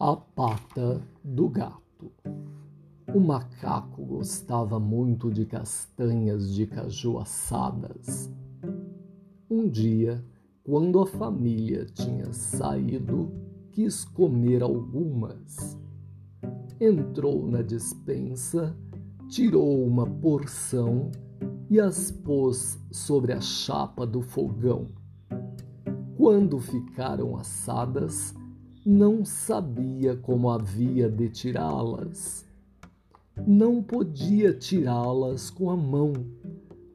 A pata do gato. O macaco gostava muito de castanhas de caju assadas. Um dia, quando a família tinha saído, quis comer algumas. Entrou na despensa, tirou uma porção e as pôs sobre a chapa do fogão. Quando ficaram assadas, não sabia como havia de tirá-las. Não podia tirá-las com a mão,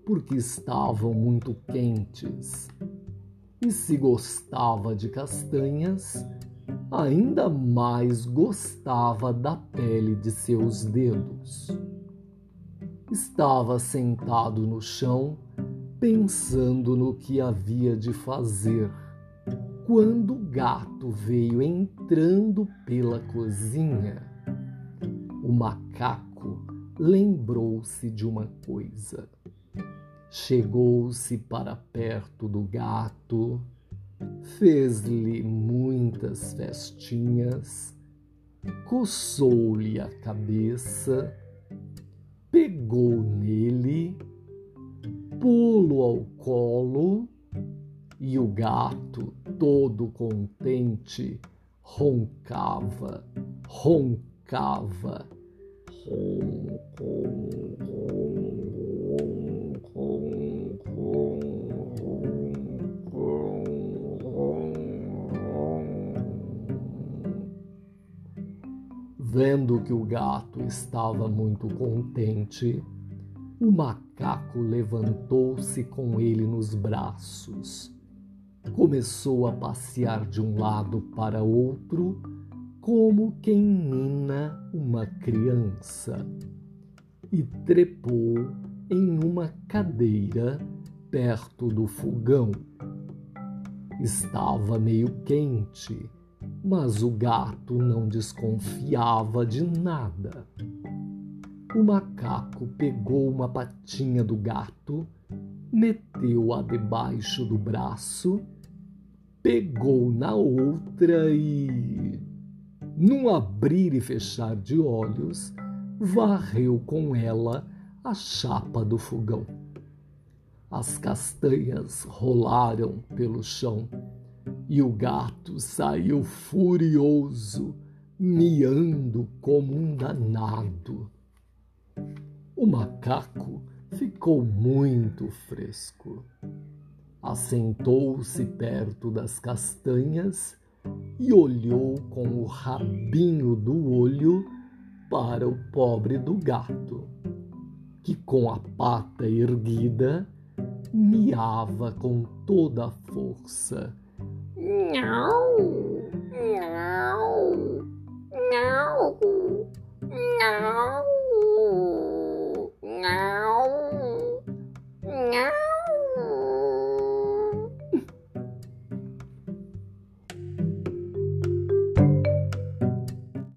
porque estavam muito quentes. E se gostava de castanhas, ainda mais gostava da pele de seus dedos. Estava sentado no chão, pensando no que havia de fazer quando o gato veio entrando pela cozinha, o macaco lembrou-se de uma coisa. Chegou-se para perto do gato, fez-lhe muitas festinhas, coçou-lhe a cabeça, pegou nele, pô-lo ao colo e o gato, todo contente, roncava, roncava, ron, ron, Vendo que o gato estava muito contente, o macaco levantou-se com ele nos braços começou a passear de um lado para outro, como quem nina uma criança, e trepou em uma cadeira perto do fogão. Estava meio quente, mas o gato não desconfiava de nada. O macaco pegou uma patinha do gato, meteu-a debaixo do braço pegou na outra e, num abrir e fechar de olhos, varreu com ela a chapa do fogão. As castanhas rolaram pelo chão e o gato saiu furioso, miando como um danado. O macaco ficou muito fresco assentou-se perto das castanhas e olhou com o rabinho do olho para o pobre do gato, que com a pata erguida miava com toda a força. Não, não, não, não.